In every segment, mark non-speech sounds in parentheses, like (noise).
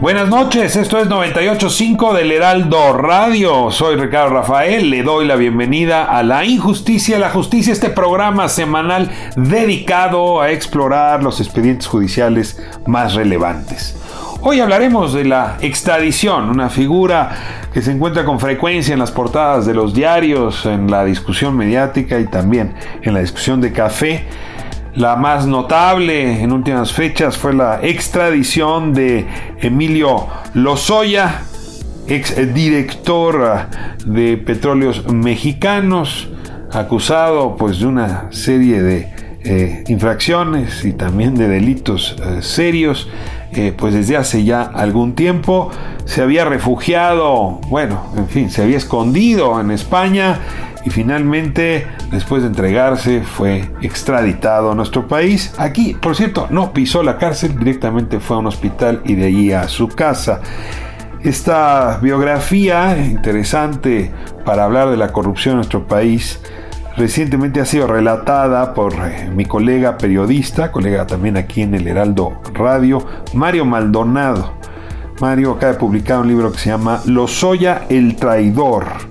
Buenas noches, esto es 985 del Heraldo Radio. Soy Ricardo Rafael, le doy la bienvenida a La Injusticia la Justicia, este programa semanal dedicado a explorar los expedientes judiciales más relevantes. Hoy hablaremos de la extradición, una figura que se encuentra con frecuencia en las portadas de los diarios, en la discusión mediática y también en la discusión de café. La más notable en últimas fechas fue la extradición de Emilio Lozoya, ex director de Petróleos Mexicanos, acusado pues de una serie de eh, infracciones y también de delitos eh, serios, eh, pues desde hace ya algún tiempo. Se había refugiado, bueno, en fin, se había escondido en España y finalmente, después de entregarse, fue extraditado a nuestro país. Aquí, por cierto, no pisó la cárcel, directamente fue a un hospital y de allí a su casa. Esta biografía interesante para hablar de la corrupción en nuestro país recientemente ha sido relatada por eh, mi colega periodista, colega también aquí en el Heraldo Radio, Mario Maldonado. Mario acaba de publicar un libro que se llama Lozoya el traidor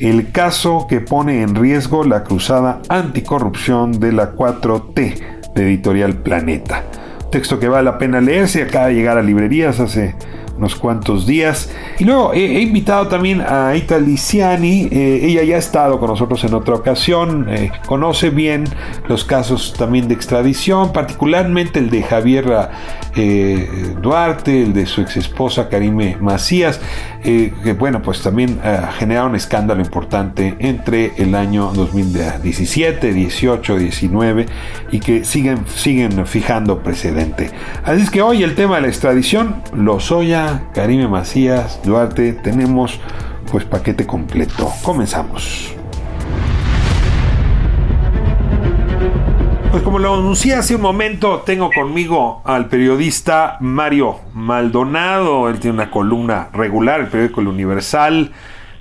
el caso que pone en riesgo la cruzada anticorrupción de la 4T de Editorial Planeta. Texto que vale la pena leerse, acaba de llegar a librerías hace unos cuantos días. Y luego he, invitado también a Ita Liciani, eh, ella ya ha estado con nosotros en otra ocasión, eh, conoce bien los casos también de extradición, particularmente el de Javier eh, Duarte, el de su ex esposa Karime Macías, que bueno, pues también ha generado un escándalo importante entre el año 2017, 18, 19 y que siguen, siguen fijando precedente. Así es que hoy el tema de la extradición, lo Karime Macías, Duarte, tenemos pues paquete completo. Comenzamos. Pues como lo anuncié hace un momento, tengo conmigo al periodista Mario Maldonado. Él tiene una columna regular, el periódico El Universal,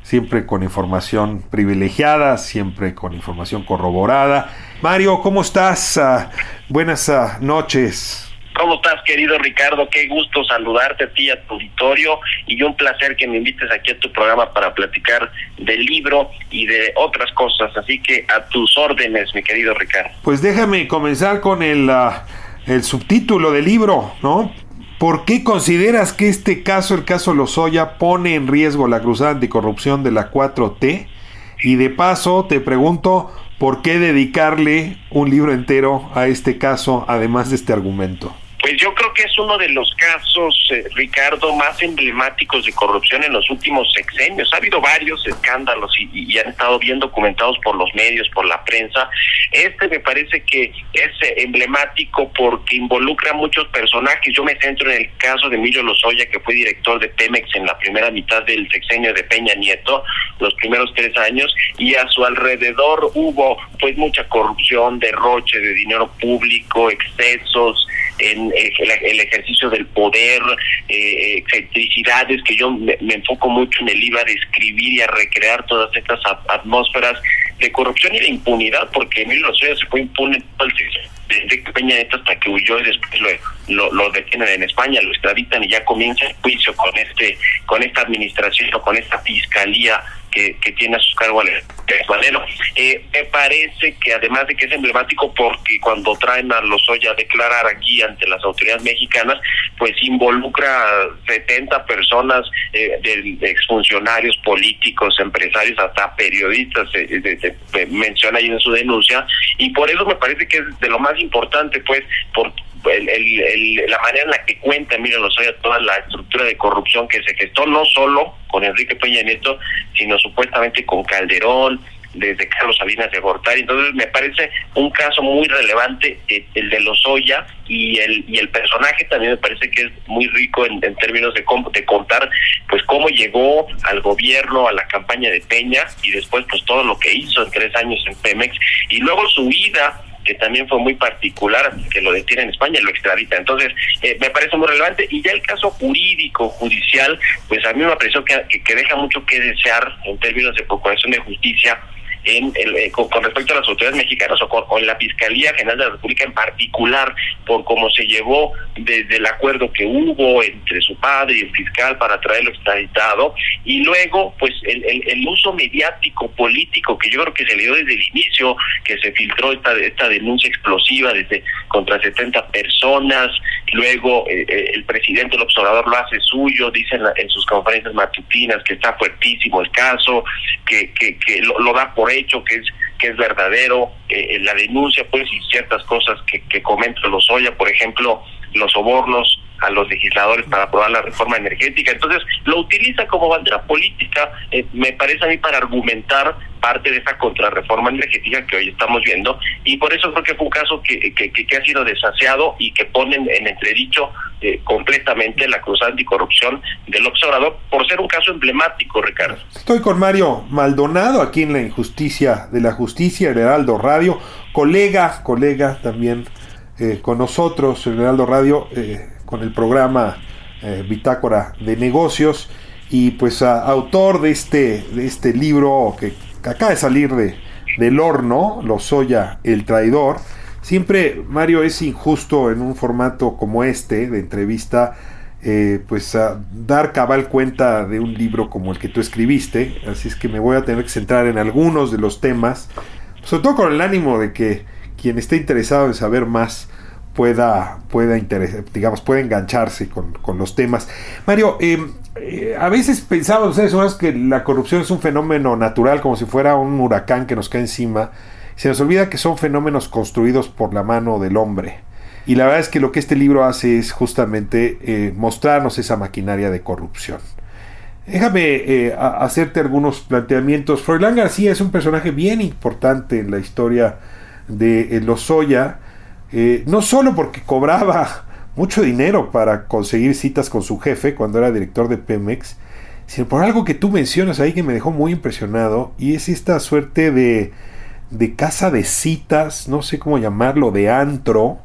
siempre con información privilegiada, siempre con información corroborada. Mario, ¿cómo estás? Ah, buenas ah, noches. ¿Cómo estás, querido Ricardo? Qué gusto saludarte a ti a tu auditorio y un placer que me invites aquí a tu programa para platicar del libro y de otras cosas. Así que a tus órdenes, mi querido Ricardo. Pues déjame comenzar con el, ah, subtítulo del libro, ¿no? ¿Por qué consideras que este caso, el caso Lozoya, pone en riesgo la cruzada anticorrupción de la 4T? Y de paso te pregunto, ¿por qué dedicarle un libro entero a este caso, además de este argumento? Pues yo creo que es uno de los casos, eh, Ricardo, más emblemáticos de corrupción en los últimos sexenios. Ha habido varios escándalos y, han estado bien documentados por los medios, por la prensa. Este me parece que es eh, emblemático porque involucra a muchos personajes. Yo me centro en el caso de Emilio Lozoya, que fue director de Pemex en la primera mitad del sexenio de Peña Nieto, los primeros tres años, y a su alrededor hubo pues mucha corrupción, derroche de dinero público, excesos en el, ejercicio del poder, eh, excentricidades, que yo me, enfoco mucho en el IVA de escribir y a recrear todas estas atmósferas de corrupción y de impunidad, porque Emilio Lozoya se fue impune desde Peña Nieto hasta que huyó y después lo, lo, detienen en España, lo extraditan y ya comienza el juicio con este con esta administración o con esta fiscalía que, tiene a su cargo al Valero. Eh, me parece que además de que es emblemático porque cuando traen a Lozoya a declarar aquí ante las autoridades mexicanas, pues involucra 70 personas eh, de exfuncionarios políticos, empresarios, hasta periodistas, eh, menciona ahí en su denuncia, y por eso me parece que es de lo más importante, pues, por la manera en la que cuenta Emilio Lozoya toda la estructura de corrupción que se gestó no solo con Enrique Peña Nieto, sino supuestamente con Calderón, desde Carlos Salinas de Gortari. Entonces me parece un caso muy relevante eh, el de Lozoya y el y el personaje también me parece que es muy rico en, términos de, de contar pues cómo llegó al gobierno, a la campaña de Peña y después pues todo lo que hizo en tres años en Pemex y luego su vida que también fue muy particular, que lo detiene en España y lo extradita. Entonces, eh, me parece muy relevante. Y ya el caso jurídico, judicial, pues a mí me pareció que, que deja mucho que desear en términos de procuración de justicia en el, eh, con, respecto a las autoridades mexicanas o con, la Fiscalía General de la República en particular, por cómo se llevó desde el acuerdo que hubo entre su padre y el fiscal para traerlo extraditado, y luego, pues, el, uso mediático, político, que yo creo que se le dio desde el inicio, que se filtró esta, esta denuncia explosiva desde contra 70 personas, luego eh, eh, el presidente el observador lo hace suyo, dice en, sus conferencias matutinas que está fuertísimo el caso, que, lo, lo da por hecho que es que es verdadero, eh, la denuncia pues y ciertas cosas que, que comenta Lozoya, por ejemplo, los sobornos a los legisladores para aprobar la reforma energética. Entonces, lo utiliza como bandera política, eh, me parece a mí, para argumentar parte de esa contrarreforma energética que hoy estamos viendo y por eso creo que fue un caso que, que, ha sido desaseado y que ponen en entredicho eh, completamente la cruz anticorrupción del observador por ser un caso emblemático, Ricardo. Estoy con Mario Maldonado aquí en la injusticia de la justicia, el Heraldo Radio, colega, colega también eh, con nosotros, el Heraldo Radio, con el programa Bitácora de Negocios y pues autor de este, de este libro que acaba de salir de, del horno, Lozoya, el traidor. Siempre, Mario, es injusto en un formato como este, de entrevista, eh, pues a dar cabal cuenta de un libro como el que tú escribiste. Así es que me voy a tener que centrar en algunos de los temas, sobre todo con el ánimo de que quien esté interesado en saber más pueda, pueda digamos, pueda engancharse con, con los temas. Mario, eh, eh, a veces pensamos ustedes que la corrupción es un fenómeno natural, como si fuera un huracán que nos cae encima. Se nos olvida que son fenómenos construidos por la mano del hombre. Y la verdad es que lo que este libro hace es justamente eh, mostrarnos esa maquinaria de corrupción. Déjame eh, hacerte algunos planteamientos. Froilán García es un personaje bien importante en la historia de Lozoya, no solo porque cobraba (laughs) mucho dinero para conseguir citas con su jefe cuando era director de Pemex, sino por algo que tú mencionas ahí que me dejó muy impresionado, y es esta suerte de, de casa de citas, no sé cómo llamarlo, de antro,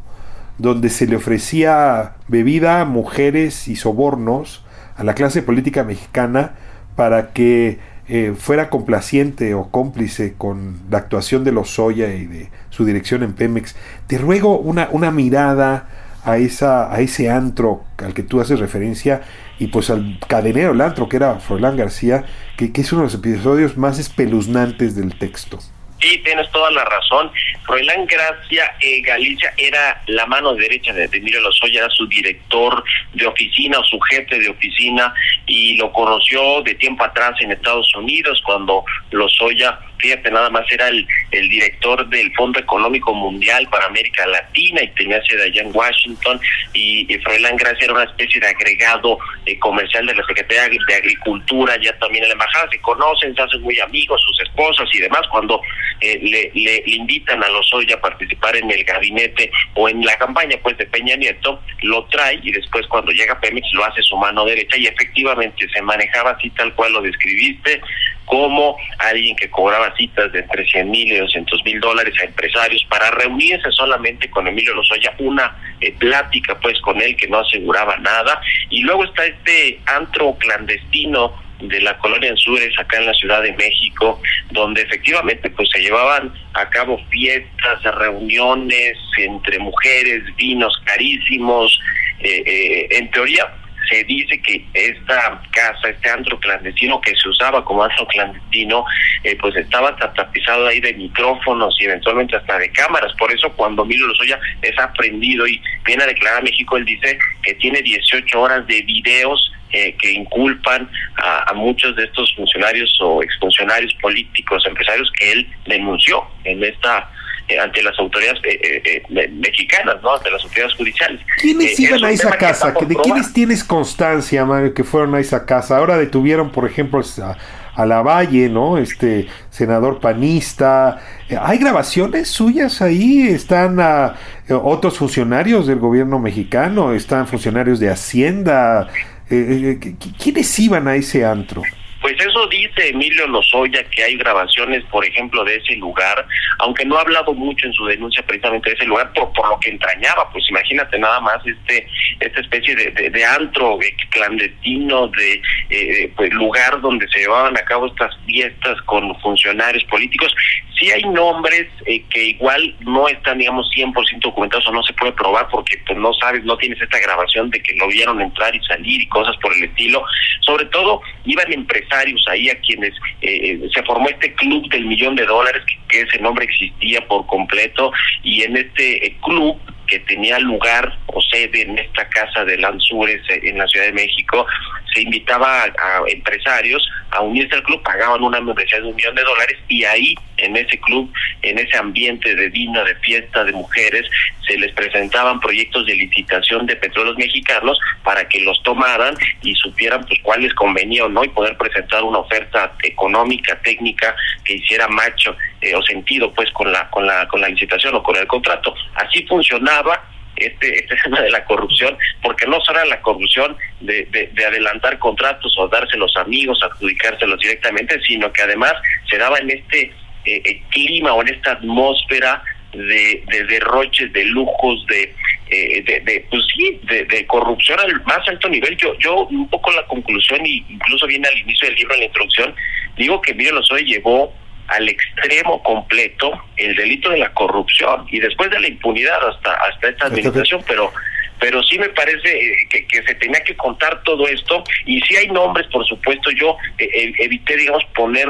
donde se le ofrecía bebida, mujeres y sobornos a la clase política mexicana para que eh, fuera complaciente o cómplice con la actuación de los Lozoya y de su dirección en Pemex. Te ruego una, una mirada a, esa, a ese antro al que tú haces referencia y pues al cadenero del antro que era Froilán García, que, que es uno de los episodios más espeluznantes del texto. Sí, tienes toda la razón. Froilán Gracia eh, Galicia era la mano derecha de Emilio Lozoya, era su director de oficina o su jefe de oficina y lo conoció de tiempo atrás en Estados Unidos cuando Lozoya fíjate, nada más era el, el director del Fondo Económico Mundial para América Latina y tenía sede allá en Washington y, y Froilán Gracia era una especie de agregado eh, comercial de la Secretaría de Agricultura, ya también en la embajada. Se conocen, se hacen muy amigos, sus esposas y demás, cuando eh, le, le, invitan a los hoy a participar en el gabinete o en la campaña pues de Peña Nieto, lo trae y después cuando llega Pemex lo hace su mano derecha y efectivamente se manejaba así tal cual lo describiste, como alguien que cobraba citas de entre 100 mil y 200 mil dólares a empresarios para reunirse solamente con Emilio Lozoya, una eh, plática pues con él que no aseguraba nada. Y luego está este antro clandestino de la colonia Anzures acá en la Ciudad de México, donde efectivamente pues se llevaban a cabo fiestas, reuniones entre mujeres, vinos carísimos, eh, eh, en teoría se dice que esta casa, este antro clandestino que se usaba como antro clandestino, eh, pues estaba tapizado ahí de micrófonos y eventualmente hasta de cámaras. Por eso cuando Emilio Lozoya es aprendido y viene a declarar a México, él dice que tiene 18 horas de videos eh, que inculpan a, muchos de estos funcionarios o exfuncionarios políticos, empresarios que él denunció en esta eh, ante las autoridades eh, mexicanas, ¿no? ante las autoridades judiciales. ¿Quiénes iban a esa casa? ¿De quiénes tienes constancia, Mario, que fueron a esa casa? Ahora detuvieron, por ejemplo, a, a la Valle, ¿no? Este senador panista. ¿Hay grabaciones suyas ahí? ¿Están a, otros funcionarios del gobierno mexicano? ¿Están funcionarios de Hacienda? Eh, eh, ¿Quiénes iban a ese antro? Pues eso dice Emilio Lozoya, que hay grabaciones, por ejemplo, de ese lugar, aunque no ha hablado mucho en su denuncia precisamente de ese lugar, por, por lo que entrañaba, pues imagínate nada más este esta especie de, de, antro clandestino, de eh, pues, lugar donde se llevaban a cabo estas fiestas con funcionarios políticos. Sí hay nombres eh, que igual no están, digamos, 100% documentados o no se puede probar porque pues no sabes, no tienes esta grabación de que lo vieron entrar y salir y cosas por el estilo. Sobre todo, iban empresarios ahí a quienes eh, se formó este club del millón de dólares, que, ese nombre existía por completo, y en este eh, club que tenía lugar o sede en esta casa de Lanzures eh, en la Ciudad de México, se invitaba a, empresarios a unirse al club, pagaban una membresía de un millón de dólares y ahí, en ese club, en ese ambiente de vino, de fiesta, de mujeres, se les presentaban proyectos de licitación de petróleos mexicanos para que los tomaran y supieran pues cuál les convenía o no y poder presentar una oferta económica, técnica que hiciera macho eh, o sentido pues con la con la con la licitación o con el contrato. Así funcionaba este, este (laughs) tema de la corrupción, porque no solo la corrupción de, de, adelantar contratos o dárselos a amigos, adjudicárselos directamente, sino que además se daba en este eh, eh, clima o en esta atmósfera de, de derroches, de lujos, de, eh, de, pues sí, de, de, corrupción al más alto nivel. Yo, yo un poco la conclusión, y incluso viene al inicio del libro, en la introducción, digo que Emilio Lozoya llevó al extremo completo el delito de la corrupción y después de la impunidad hasta hasta esta administración, pero pero sí me parece eh, que, que, se tenía que contar todo esto y si hay nombres, por supuesto, yo eh, eh, evité, digamos, poner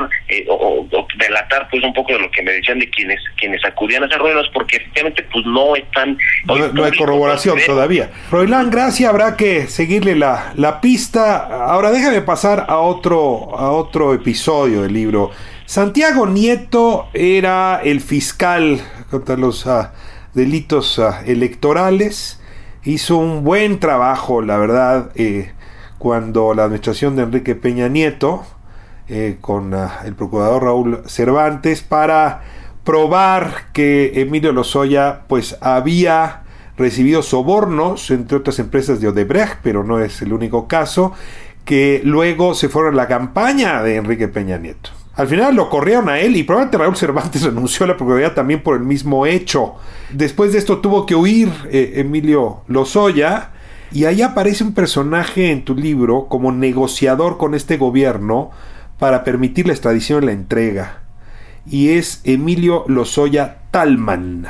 o, delatar pues un poco de lo que me decían de quienes quienes acudían a esas ruedas porque efectivamente pues no están... No, hay corroboración todavía. Froilán, gracias, habrá que seguirle la, la pista. Ahora déjame pasar a otro, a otro episodio del libro. Santiago Nieto era el fiscal contra los ah, delitos ah, electorales hizo un buen trabajo, la verdad, eh, cuando la administración de Enrique Peña Nieto, eh, con ah, el procurador Raúl Cervantes, para probar que Emilio Lozoya pues había recibido sobornos, entre otras empresas de Odebrecht, pero no es el único caso, que luego se fueron a la campaña de Enrique Peña Nieto. Al final lo corrieron a él y probablemente Raúl Cervantes (laughs) renunció a la Procuraduría también por el mismo hecho. Después de esto tuvo que huir eh, Emilio Lozoya y ahí aparece un personaje en tu libro como negociador con este gobierno para permitir la extradición y la entrega. Y es Emilio Lozoya Talman,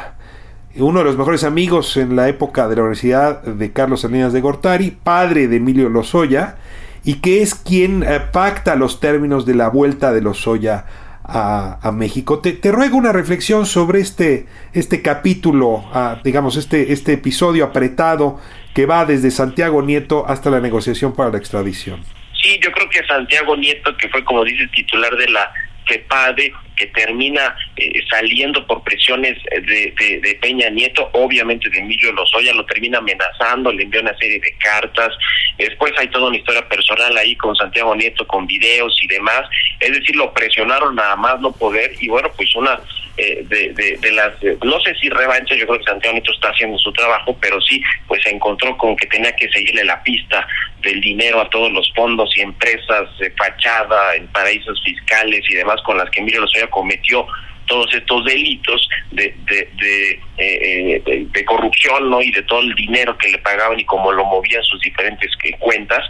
uno de los mejores amigos en la época de la Universidad de Carlos Salinas de Gortari, padre de Emilio Lozoya, y que es quien eh, pacta los términos de la vuelta de los Soya a, México. Te, ruego una reflexión sobre este, este capítulo, ah, digamos, este, este episodio apretado que va desde Santiago Nieto hasta la negociación para la extradición. Sí, yo creo que Santiago Nieto, que fue, como dices, titular de la CEPADE, que termina eh, saliendo por presiones de, de, Peña Nieto, obviamente de Emilio Lozoya, lo termina amenazando, le envía una serie de cartas, después hay toda una historia personal ahí con Santiago Nieto, con videos y demás, es decir, lo presionaron nada más no poder, y bueno, pues una eh, de, de, las, no sé si revancha, yo creo que Santiago Nieto está haciendo su trabajo, pero sí, pues se encontró con que tenía que seguirle la pista del dinero a todos los fondos y empresas de fachada en paraísos fiscales y demás con las que Emilio Lozoya cometió todos estos delitos de, de, de, eh, de, corrupción ¿no? y de todo el dinero que le pagaban y cómo lo movían sus diferentes cuentas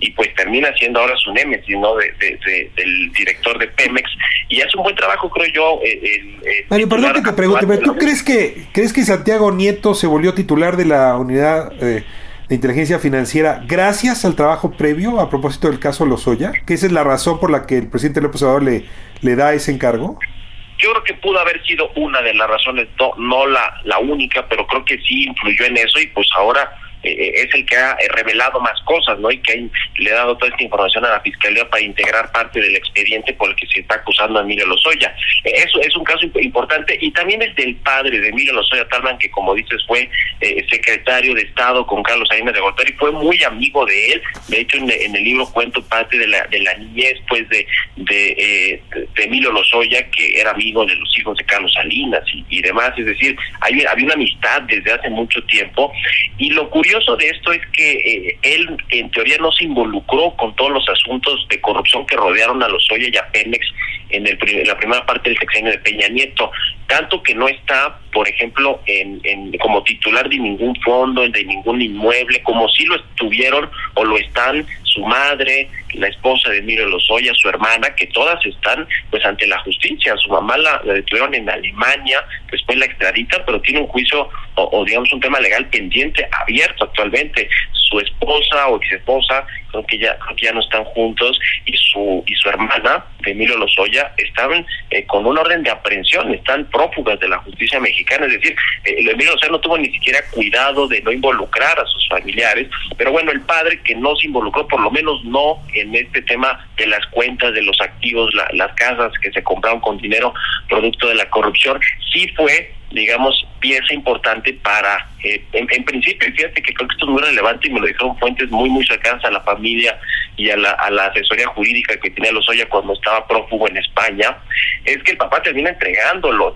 y pues termina siendo ahora su némesis ¿no? de, del director de Pemex y hace un buen trabajo creo yo el, Mario, perdón que te pregunte pero tú crees que crees que Santiago Nieto se volvió titular de la unidad eh, de inteligencia financiera gracias al trabajo previo a propósito del caso Lozoya? ¿Que esa es la razón por la que el presidente López Obrador le, le da ese encargo? Yo creo que pudo haber sido una de las razones, no, no la, la única, pero creo que sí influyó en eso y pues ahora eh, es el que ha eh, revelado más cosas, ¿no? Y que le ha dado toda esta información a la Fiscalía para integrar parte del expediente por el que se está acusando a Emilio Lozoya. Eh, eso es un caso importante y también es del padre de Emilio Lozoya Talman, que como dices fue secretario de Estado con Carlos Salinas de Gortari, fue muy amigo de él. De hecho, en, el libro cuento parte de la niñez, pues, de de, Emilio Lozoya, que era amigo de los hijos de Carlos Salinas y, y demás. Es decir, había una amistad desde hace mucho tiempo y lo curioso curioso de esto es que eh, él en teoría no se involucró con todos los asuntos de corrupción que rodearon a los Oya y a Pemex en, el, la primera parte del sexenio de Peña Nieto, tanto que no está, por ejemplo, en, como titular de ningún fondo, de ningún inmueble, como si lo estuvieron o lo están su madre, la esposa de Emilio Lozoya, su hermana, que todas están pues ante la justicia. Su mamá la, detuvieron en Alemania, después la extradita, pero tiene un juicio o, digamos un tema legal pendiente, abierto actualmente. Su esposa o ex esposa, creo que ya, ya no están juntos, y su y su hermana, Emilio Lozoya, estaban eh, con un orden de aprehensión, están prófugas de la justicia mexicana, es decir, eh, Emilio Lozoya no tuvo ni siquiera cuidado de no involucrar a sus familiares, pero bueno, el padre que no se involucró, por lo menos no en este tema de las cuentas, de los activos, las casas que se compraron con dinero producto de la corrupción, sí fue digamos, pieza importante para, eh, en, principio, fíjate que creo que esto es muy relevante y me lo dijeron fuentes muy, muy cercanas a la familia y a la, a la asesoría jurídica que tenía Lozoya cuando estaba prófugo en España, es que el papá termina entregándolo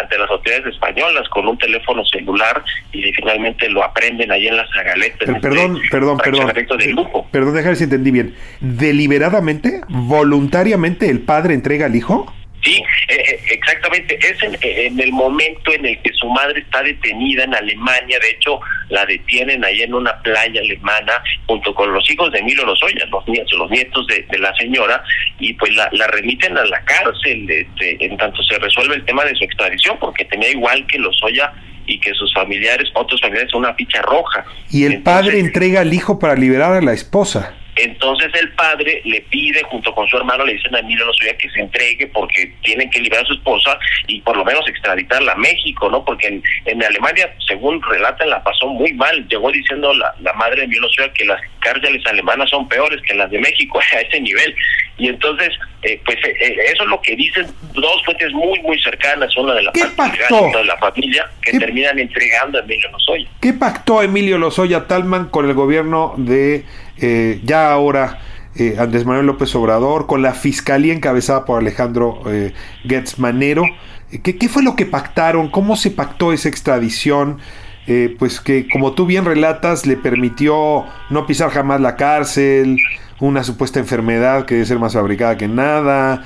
ante las autoridades españolas con un teléfono celular y finalmente lo aprenden ahí en la Zagaleta. Este perdón, perdón, perdón. De lujo. Perdón, déjame si entendí bien. ¿Deliberadamente, voluntariamente el padre entrega al hijo? Sí, eh, eh, exactamente. Es en, el momento en el que su madre está detenida en Alemania. De hecho, la detienen ahí en una playa alemana junto con los hijos de Emilio Lozoya, los nietos, los nietos de, la señora, y pues la, remiten a la cárcel este, en tanto se resuelve el tema de su extradición, porque tenía igual que Lozoya y que sus familiares, otros familiares, una ficha roja. Y el padre entrega al hijo para liberar a la esposa. Entonces el padre le pide, junto con su hermano, le dicen a Emilio Lozoya que se entregue porque tienen que liberar a su esposa y por lo menos extraditarla a México, ¿no? Porque en, Alemania, según relatan, la pasó muy mal. Llegó diciendo la, la madre de Emilio Lozoya que las cárceles alemanas son peores que las de México (laughs) a ese nivel. Y entonces, eh, pues eh, eh, eso es lo que dicen dos fuentes muy, muy cercanas, una de la de la familia, que terminan entregando a Emilio Lozoya. ¿Qué pactó Emilio Lozoya Talman con el gobierno de eh, ya ahora eh, Andrés Manuel López Obrador, con la fiscalía encabezada por Alejandro eh, Manero. ¿Qué, ¿Qué, fue lo que pactaron? ¿Cómo se pactó esa extradición? pues que, como tú bien relatas, le permitió no pisar jamás la cárcel, una supuesta enfermedad que debe ser más fabricada que nada,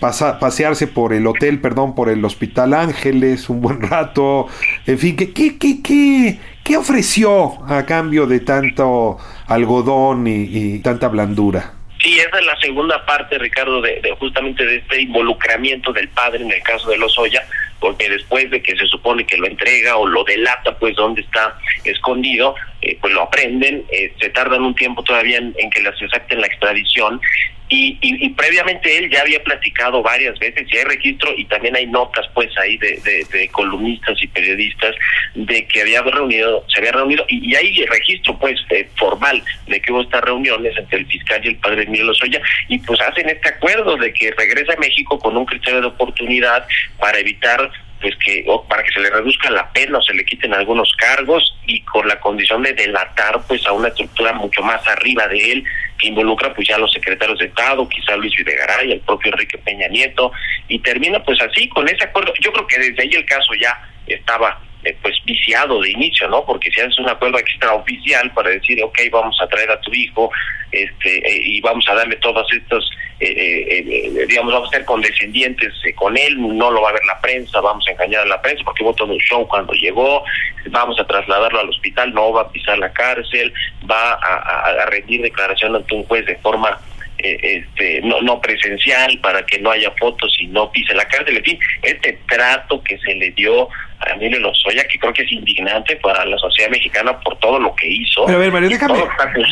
pasearse por el hotel, perdón, por el Hospital Ángeles un buen rato, en fin, ¿qué, qué, qué, qué, qué ofreció a cambio de tanto algodón y, tanta blandura. Sí, esa es la segunda parte, Ricardo, de, justamente de este involucramiento del padre en el caso de Lozoya, porque después de que se supone que lo entrega o lo delata, pues dónde está escondido, eh, pues lo aprenden, eh, se tardan un tiempo todavía en, en que les acepten la extradición y, y, previamente él ya había platicado varias veces, y hay registro y también hay notas pues ahí de, de, columnistas y periodistas de que había reunido, se había reunido, y, hay registro pues eh, formal de que hubo estas reuniones entre el fiscal y el padre Emilio Lozoya, y pues hacen este acuerdo de que regresa a México con un criterio de oportunidad para evitar pues que o para que se le reduzca la pena o se le quiten algunos cargos y con la condición de delatar pues a una estructura mucho más arriba de él que involucra pues ya a los secretarios de Estado, quizá Luis Videgaray, el propio Enrique Peña Nieto, y termina pues así con ese acuerdo. Yo creo que desde ahí el caso ya estaba eh, pues viciado de inicio, ¿no? Porque si haces un acuerdo extraoficial para decir, ok, vamos a traer a tu hijo este eh, y vamos a darle todos estos, eh, digamos, vamos a ser condescendientes con él, no lo va a ver la prensa, vamos a engañar a la prensa porque hubo todo un show cuando llegó, vamos a trasladarlo al hospital, no va a pisar la cárcel, va a, rendir declaración ante un juez de forma eh, este, no, no presencial, para que no haya fotos y no pise la cárcel. En fin, este trato que se le dio a Emilio Lozoya, que creo que es indignante para la sociedad mexicana por todo lo que hizo. Pero a ver, Mario, déjame,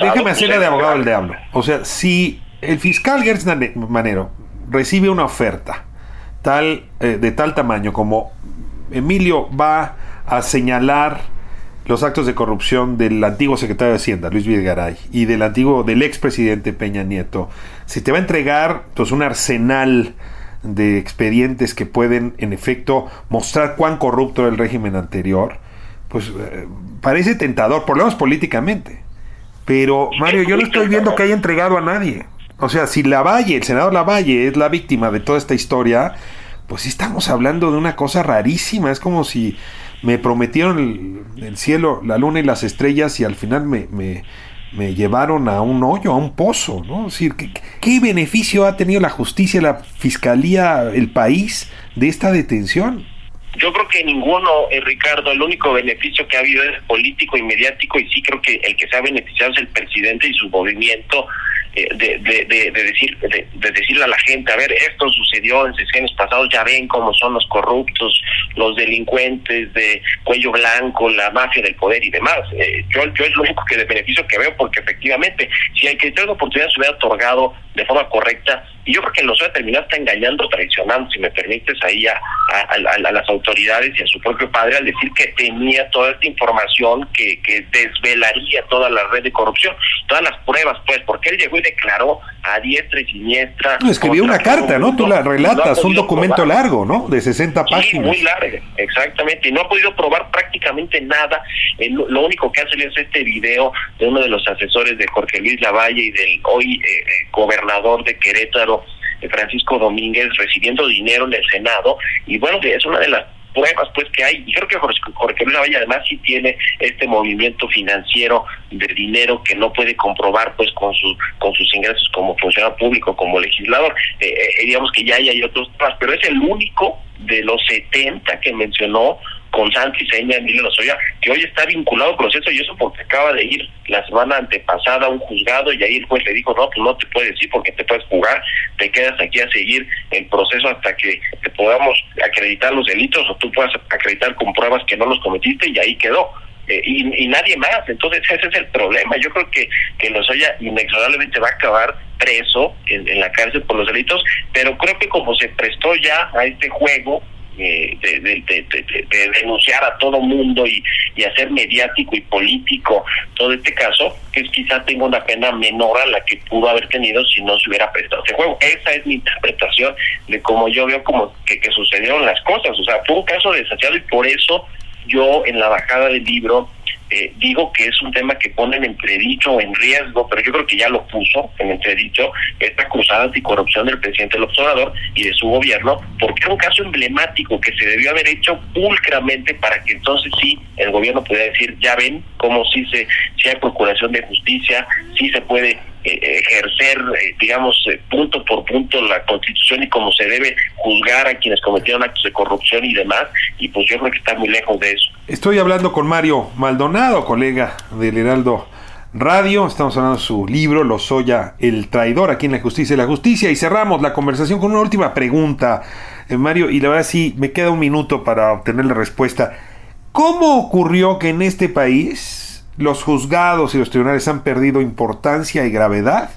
déjame hacerle de abogado del diablo. O sea, si el fiscal Gertz Manero recibe una oferta tal eh, de tal tamaño como Emilio va a señalar los actos de corrupción del antiguo secretario de Hacienda, Luis Videgaray, y del antiguo, del expresidente Peña Nieto, si te va a entregar pues, un arsenal de expedientes que pueden, en efecto, mostrar cuán corrupto era el régimen anterior, pues eh, parece tentador, por lo menos políticamente. Pero, Mario, yo no estoy viendo que haya entregado a nadie. O sea, si Lavalle, el senador Lavalle, es la víctima de toda esta historia, pues sí estamos hablando de una cosa rarísima. Es como si me prometieron el, cielo, la luna y las estrellas y al final me, me, llevaron a un hoyo, a un pozo, ¿no? ¿qué, beneficio ha tenido la justicia, la fiscalía, el país de esta detención? Yo creo que ninguno, eh, Ricardo, el único beneficio que ha habido es político y mediático y sí creo que el que se ha beneficiado es el presidente y su movimiento eh, de, de, de, decir de, decirle a la gente a ver esto sucedió en sesiones pasados ya ven cómo son los corruptos los delincuentes de cuello blanco la mafia del poder y demás eh, yo yo es lo único que de beneficio que veo porque efectivamente si hay que tener oportunidad se hubiera otorgado de forma correcta y yo creo que los va a terminar está engañando traicionando si me permites ahí a, a, las autoridades y a su propio padre al decir que tenía toda esta información que, que desvelaría toda la red de corrupción todas las pruebas pues porque él llegó y declaró a diestra y siniestra. No, escribió una carta, ¿no? Tú la relatas, un documento largo, ¿no? De 60 páginas. Sí, muy largo, exactamente. Y no ha podido probar prácticamente nada. lo único que hace es este video de uno de los asesores de Jorge Luis Lavalle y del hoy eh, eh, gobernador de Querétaro, eh, Francisco Domínguez, recibiendo dinero en el Senado. Y bueno, es una de las pruebas pues que hay y creo que Jorge, Jorge Luis Lavalle además sí tiene este movimiento financiero de dinero que no puede comprobar pues con sus con sus ingresos como funcionario público como legislador eh, eh, digamos que ya hay, otros temas pero es el único de los 70 que mencionó con Santi Seña, Emilio Lozoya, que hoy está vinculado al proceso y eso porque acaba de ir la semana antepasada a un juzgado y ahí el juez le dijo, no, pues no te puedes ir porque te puedes jugar, te quedas aquí a seguir el proceso hasta que te podamos acreditar los delitos o tú puedas acreditar con pruebas que no los cometiste y ahí quedó. Eh, y, nadie más. Entonces ese es el problema. Yo creo que, que Lozoya inexorablemente va a acabar preso en, en, la cárcel por los delitos, pero creo que como se prestó ya a este juego, eh, de, denunciar a todo mundo y, hacer mediático y político todo este caso, que quizá tenga una pena menor a la que pudo haber tenido si no se hubiera prestado ese juego. Esa es mi interpretación de cómo yo veo como que, que sucedieron las cosas. O sea, fue un caso desafiado y por eso yo en la bajada del libro eh, digo que es un tema que pone en entredicho o en riesgo, pero yo creo que ya lo puso en entredicho esta cruzada anticorrupción del presidente del observador y de su gobierno, porque era un caso emblemático que se debió haber hecho pulcramente para que entonces sí el gobierno pudiera decir, ya ven cómo sí se, si hay procuración de justicia, sí se puede ejercer, eh, digamos, eh, punto por punto la constitución y cómo se debe juzgar a quienes cometieron actos de corrupción y demás, y pues yo creo que está muy lejos de eso. Estoy hablando con Mario Maldonado, colega del Heraldo Radio, estamos hablando de su libro Lozoya, el traidor aquí en la justicia y la justicia, y cerramos la conversación con una última pregunta, Mario, y la verdad sí, me queda un minuto para obtener la respuesta. ¿Cómo ocurrió que en este país los juzgados y los tribunales han perdido importancia y gravedad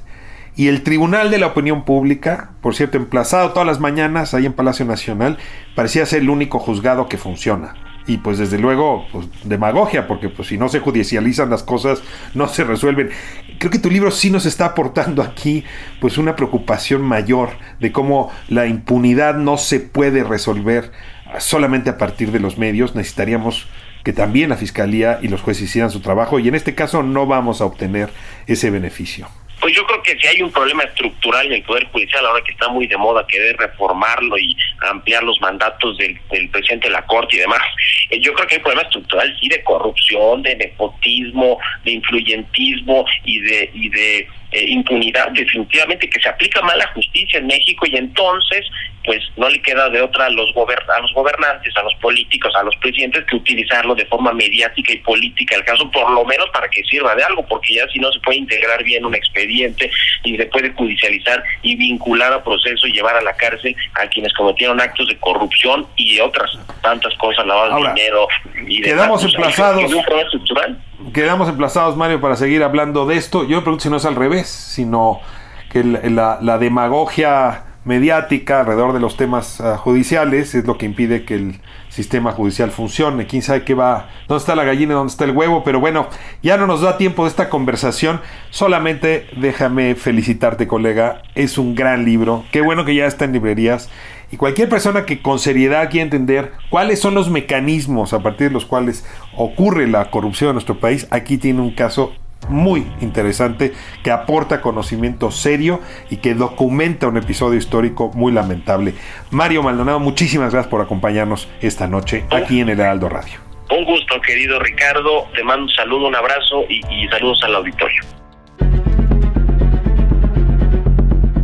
y el Tribunal de la Opinión Pública, por cierto, emplazado todas las mañanas ahí en Palacio Nacional, parecía ser el único juzgado que funciona. Y pues desde luego, pues demagogia, porque pues si no se judicializan las cosas, no se resuelven. Creo que tu libro sí nos está aportando aquí pues una preocupación mayor de cómo la impunidad no se puede resolver solamente a partir de los medios. Necesitaríamos que también la Fiscalía y los jueces hicieran su trabajo y en este caso no vamos a obtener ese beneficio. Pues yo creo que si hay un problema estructural en el Poder Judicial, ahora que está muy de moda querer reformarlo y ampliar los mandatos del, presidente de la Corte y demás, eh, yo creo que hay un problema estructural, sí, de corrupción, de nepotismo, de influyentismo y de, y de eh, impunidad, definitivamente que se aplica mal la justicia en México y entonces pues no le queda de otra a los, a los gobernantes, a los políticos, a los presidentes que utilizarlo de forma mediática y política, el caso por lo menos para que sirva de algo, porque ya si no se puede integrar bien un expediente y se puede judicializar y vincular a proceso y llevar a la cárcel a quienes cometieron actos de corrupción y otras tantas cosas, lavado de dinero y quedamos emplazados. Quedamos emplazados, Mario, para seguir hablando de esto. Yo me pregunto si no es al revés, sino que la, demagogia mediática alrededor de los temas ah, judiciales es lo que impide que el sistema judicial funcione. Quién sabe qué va, dónde está la gallina, dónde está el huevo, pero bueno, ya no nos da tiempo de esta conversación. Solamente déjame felicitarte, colega. Es un gran libro. Qué bueno que ya está en librerías. Y cualquier persona que con seriedad quiera entender cuáles son los mecanismos a partir de los cuales ocurre la corrupción en nuestro país, aquí tiene un caso muy interesante que aporta conocimiento serio y que documenta un episodio histórico muy lamentable. Mario Maldonado, muchísimas gracias por acompañarnos esta noche aquí en el Heraldo Radio. Un gusto, querido Ricardo. Te mando un saludo, un abrazo y, y saludos al auditorio.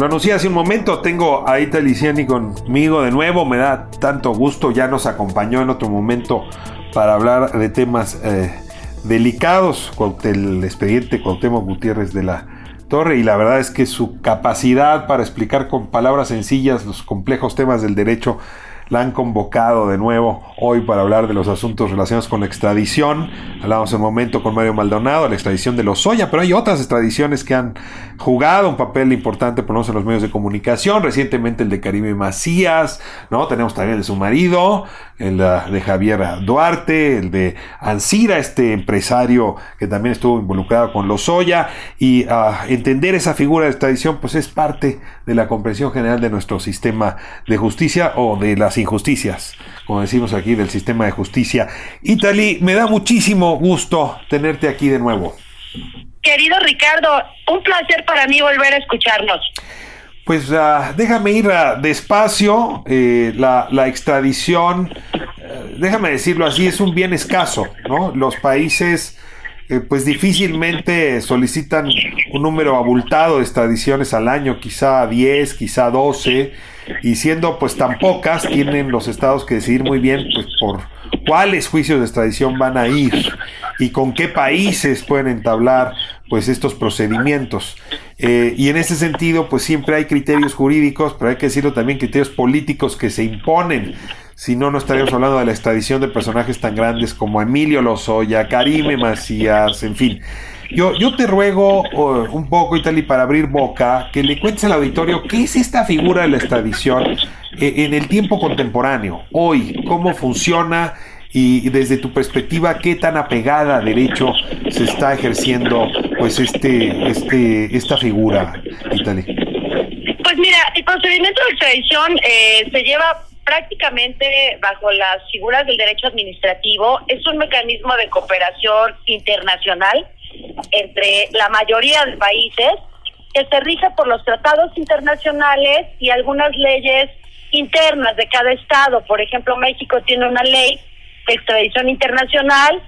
Lo anuncié hace un momento, tengo a Ita Liciani conmigo de nuevo, me da tanto gusto, ya nos acompañó en otro momento para hablar de temas eh, delicados el expediente Cuauhtémoc Gutiérrez de la Torre y la verdad es que su capacidad para explicar con palabras sencillas los complejos temas del derecho la han convocado de nuevo hoy para hablar de los asuntos relacionados con la extradición. Hablamos un momento con Mario Maldonado, la extradición de los Soya, pero hay otras extradiciones que han jugado un papel importante, por lo menos en los medios de comunicación. Recientemente el de Karime Macías, ¿no? Tenemos también el de su marido, el de Javier Duarte, el de Ansira, este empresario que también estuvo involucrado con los Soya. Y ah, entender esa figura de extradición, pues es parte de la comprensión general de nuestro sistema de justicia o de las injusticias, como decimos aquí, del sistema de justicia. Itali, me da muchísimo gusto tenerte aquí de nuevo. Querido Ricardo, un placer para mí volver a escucharnos. Pues uh, déjame ir uh, despacio, eh, la, la, extradición, uh, déjame decirlo así, es un bien escaso, ¿no? Los países eh, pues difícilmente solicitan un número abultado de extradiciones al año, quizá 10, quizá 12, y siendo pues tan pocas, tienen los estados que decidir muy bien pues por cuáles juicios de extradición van a ir y con qué países pueden entablar pues estos procedimientos. Eh, y en ese sentido, pues siempre hay criterios jurídicos, pero hay que decirlo también, criterios políticos que se imponen. Si no, no estaríamos hablando de la extradición de personajes tan grandes como Emilio Lozoya, Karime Macías, en fin. Yo, yo te ruego un poco, Itali, para abrir boca, que le cuentes al auditorio qué es esta figura de la extradición eh, en el tiempo contemporáneo, hoy, cómo funciona y desde tu perspectiva, qué tan apegada a derecho se está ejerciendo pues este, este, esta figura, Italy. Pues mira, el procedimiento de extradición eh, se lleva prácticamente bajo las figuras del derecho administrativo. Es un mecanismo de cooperación internacional entre la mayoría de países que se rige por los tratados internacionales y algunas leyes internas de cada estado. Por ejemplo, México tiene una ley de extradición internacional,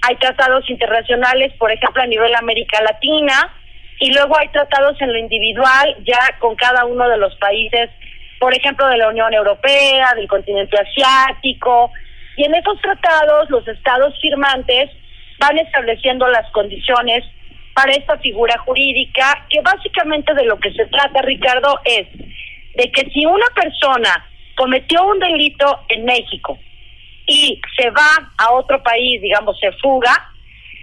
hay tratados internacionales, por ejemplo, a nivel América Latina, y luego hay tratados en lo individual, ya con cada uno de los países, por ejemplo, de la Unión Europea, del continente asiático, y en esos tratados los estados firmantes van estableciendo las condiciones para esta figura jurídica, que básicamente de lo que se trata, Ricardo, es de que si una persona cometió un delito en México y se va a otro país, digamos, se fuga,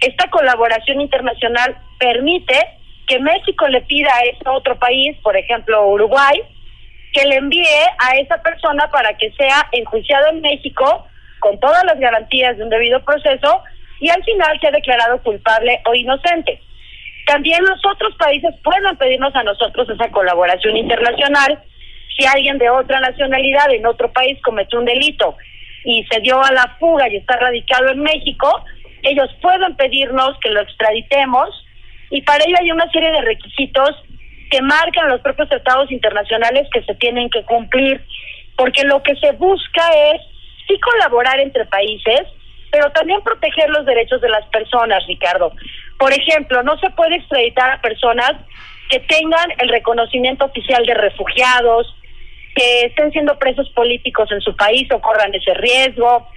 esta colaboración internacional permite que México le pida a ese otro país, por ejemplo Uruguay, que le envíe a esa persona para que sea enjuiciado en México con todas las garantías de un debido proceso y al final sea declarado culpable o inocente. también los otros países pueden pedirnos a nosotros esa colaboración internacional. Si alguien de otra nacionalidad en otro país cometió un delito y se dio a la fuga y está radicado en México, ellos pueden pedirnos que lo extraditemos y para ello hay una serie de requisitos que marcan los propios tratados internacionales que se tienen que cumplir, porque lo que se busca es sí colaborar entre países, pero también proteger los derechos de las personas, Ricardo. Por ejemplo, no se puede extraditar a personas que tengan el reconocimiento oficial de refugiados, que estén siendo presos políticos en su país o corran ese riesgo,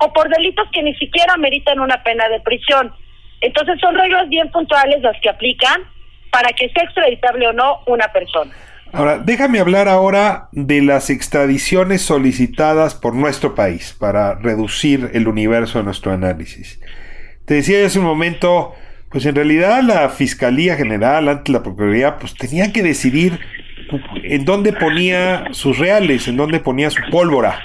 o por delitos que ni siquiera meritan una pena de prisión. Entonces son reglas bien puntuales las que aplican para que sea extraditable o no una persona. Ahora, déjame hablar ahora de las extradiciones solicitadas por nuestro país para reducir el universo de nuestro análisis. Te decía hace un momento, pues en realidad la Fiscalía General ante la Procuraduría pues tenía que decidir en dónde ponía sus reales, en dónde ponía su pólvora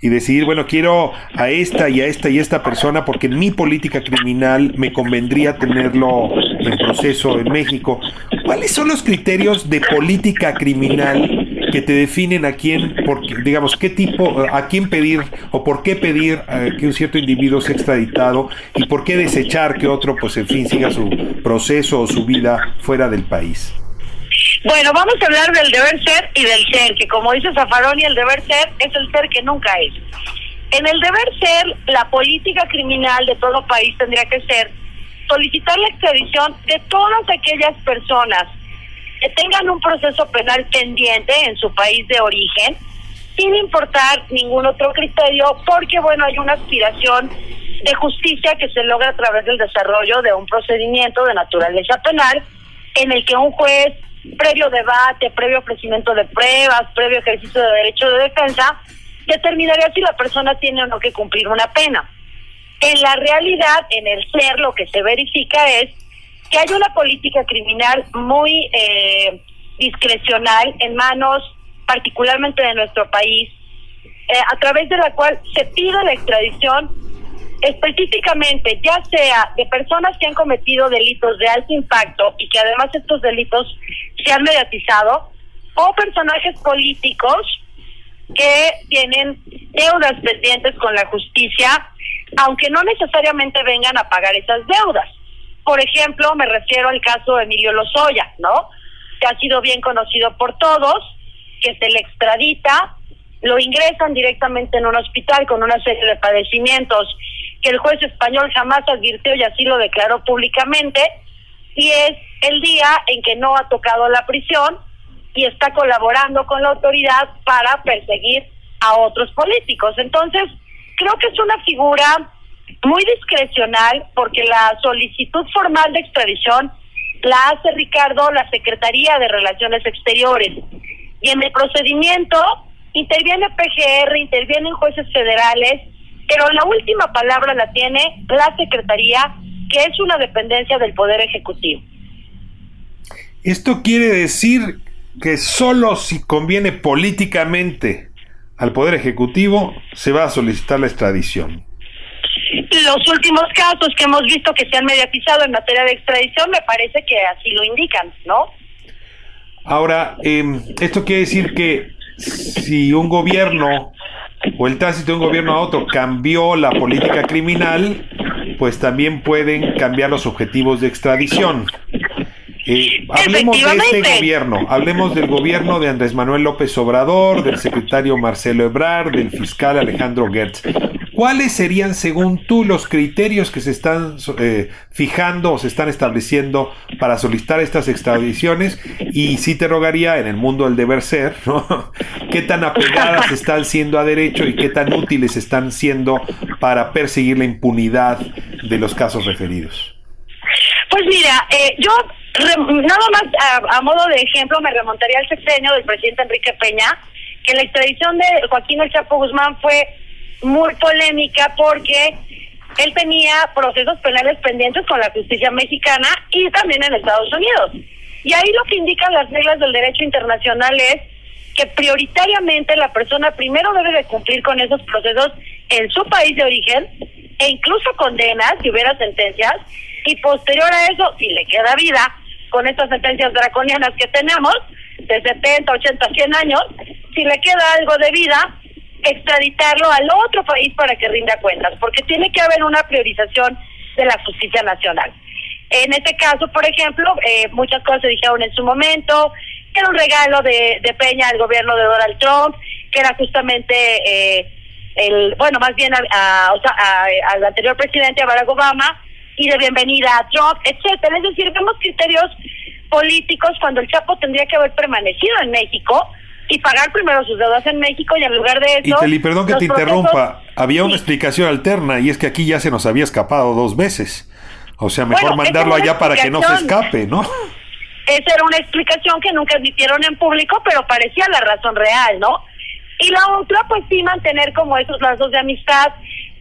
y decidir, bueno, quiero a esta y a esta y a esta persona porque en mi política criminal me convendría tenerlo en proceso en México. ¿Cuáles son los criterios de política criminal que te definen a quién, por, digamos, qué tipo, a quién pedir o por qué pedir eh, que un cierto individuo sea extraditado y por qué desechar que otro, pues en fin, siga su proceso o su vida fuera del país? Bueno, vamos a hablar del deber ser y del ser, que como dice Zafaroni, el deber ser es el ser que nunca es. En el deber ser, la política criminal de todo país tendría que ser solicitar la extradición de todas aquellas personas que tengan un proceso penal pendiente en su país de origen, sin importar ningún otro criterio, porque bueno, hay una aspiración de justicia que se logra a través del desarrollo de un procedimiento de naturaleza penal en el que un juez previo debate, previo ofrecimiento de pruebas, previo ejercicio de derecho de defensa, determinaría si la persona tiene o no que cumplir una pena. En la realidad, en el ser, lo que se verifica es que hay una política criminal muy eh, discrecional en manos particularmente de nuestro país, eh, a través de la cual se pide la extradición específicamente, ya sea de personas que han cometido delitos de alto impacto y que además estos delitos se han mediatizado, o personajes políticos que tienen deudas pendientes con la justicia, aunque no necesariamente vengan a pagar esas deudas. Por ejemplo, me refiero al caso de Emilio Lozoya, ¿no? Que ha sido bien conocido por todos, que se le extradita, lo ingresan directamente en un hospital con una serie de padecimientos que el juez español jamás advirtió y así lo declaró públicamente, y es el día en que no ha tocado la prisión y está colaborando con la autoridad para perseguir a otros políticos. Entonces, creo que es una figura muy discrecional porque la solicitud formal de extradición la hace Ricardo la Secretaría de Relaciones Exteriores. Y en el procedimiento interviene PGR, intervienen jueces federales, pero la última palabra la tiene la Secretaría, que es una dependencia del Poder Ejecutivo. Esto quiere decir que solo si conviene políticamente al Poder Ejecutivo se va a solicitar la extradición. Los últimos casos que hemos visto que se han mediatizado en materia de extradición me parece que así lo indican, ¿no? Ahora, em, esto quiere decir que si un gobierno o el tránsito de un gobierno a otro cambió la política criminal, pues también pueden cambiar los objetivos de extradición. Eh, hablemos de este gobierno, hablemos del gobierno de Andrés Manuel López Obrador, del secretario Marcelo Ebrard, del fiscal Alejandro Gertz. ¿Cuáles serían, según tú, los criterios que se están eh, fijando o se están estableciendo para solicitar estas extradiciones? Y sí te rogaría, en el mundo del deber ser, ¿no? (laughs) ¿Qué tan apegadas están siendo a derecho y qué tan útiles están siendo para perseguir la impunidad de los casos referidos? Pues mira, eh, yo nada más a, modo de ejemplo me remontaría al sexenio del presidente Enrique Peña, que la extradición de Joaquín El Chapo Guzmán fue muy polémica porque él tenía procesos penales pendientes con la justicia mexicana y también en Estados Unidos. Y ahí lo que indican las reglas del derecho internacional es que prioritariamente la persona primero debe de cumplir con esos procesos en su país de origen e incluso condenas, si hubiera sentencias, y posterior a eso, si le queda vida, con estas sentencias draconianas que tenemos, de 70, 80, 100 años, si le queda algo de vida, extraditarlo al otro país para que rinda cuentas, porque tiene que haber una priorización de la justicia nacional. En este caso, por ejemplo, eh, muchas cosas se dijeron en su momento, que era un regalo de, de Peña al gobierno de Donald Trump, que era justamente eh, el, bueno, más bien a, al anterior presidente, a Barack Obama, y de bienvenida a Trump, etcétera. Es decir, vemos criterios políticos cuando el Chapo tendría que haber permanecido en México y pagar primero sus deudas en México y en lugar de eso... Y perdón que te interrumpa, había una explicación alterna y es que aquí ya se nos había escapado dos veces. O sea, mejor mandarlo allá para que no se escape, ¿no? Esa era una explicación que nunca admitieron en público, pero parecía la razón real, ¿no? Y la otra, pues sí, mantener como esos lazos de amistad